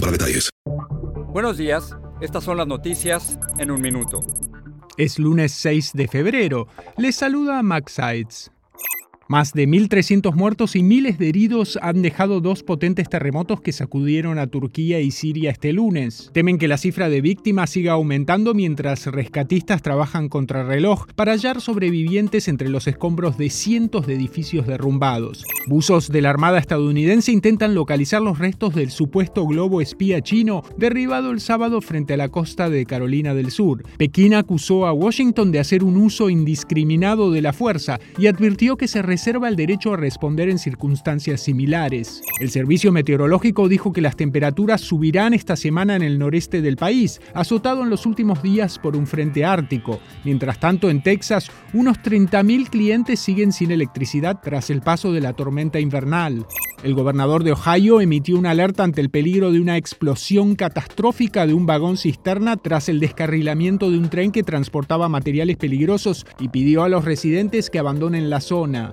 para detalles. Buenos días, estas son las noticias en un minuto. Es lunes 6 de febrero. Les saluda Max Sides. Más de 1.300 muertos y miles de heridos han dejado dos potentes terremotos que sacudieron a Turquía y Siria este lunes. Temen que la cifra de víctimas siga aumentando mientras rescatistas trabajan contra reloj para hallar sobrevivientes entre los escombros de cientos de edificios derrumbados. Buzos de la Armada estadounidense intentan localizar los restos del supuesto globo espía chino derribado el sábado frente a la costa de Carolina del Sur. Pekín acusó a Washington de hacer un uso indiscriminado de la fuerza y advirtió que se reserva el derecho a responder en circunstancias similares. El servicio meteorológico dijo que las temperaturas subirán esta semana en el noreste del país, azotado en los últimos días por un frente ártico. Mientras tanto, en Texas, unos 30.000 clientes siguen sin electricidad tras el paso de la tormenta invernal. El gobernador de Ohio emitió una alerta ante el peligro de una explosión catastrófica de un vagón cisterna tras el descarrilamiento de un tren que transportaba materiales peligrosos y pidió a los residentes que abandonen la zona.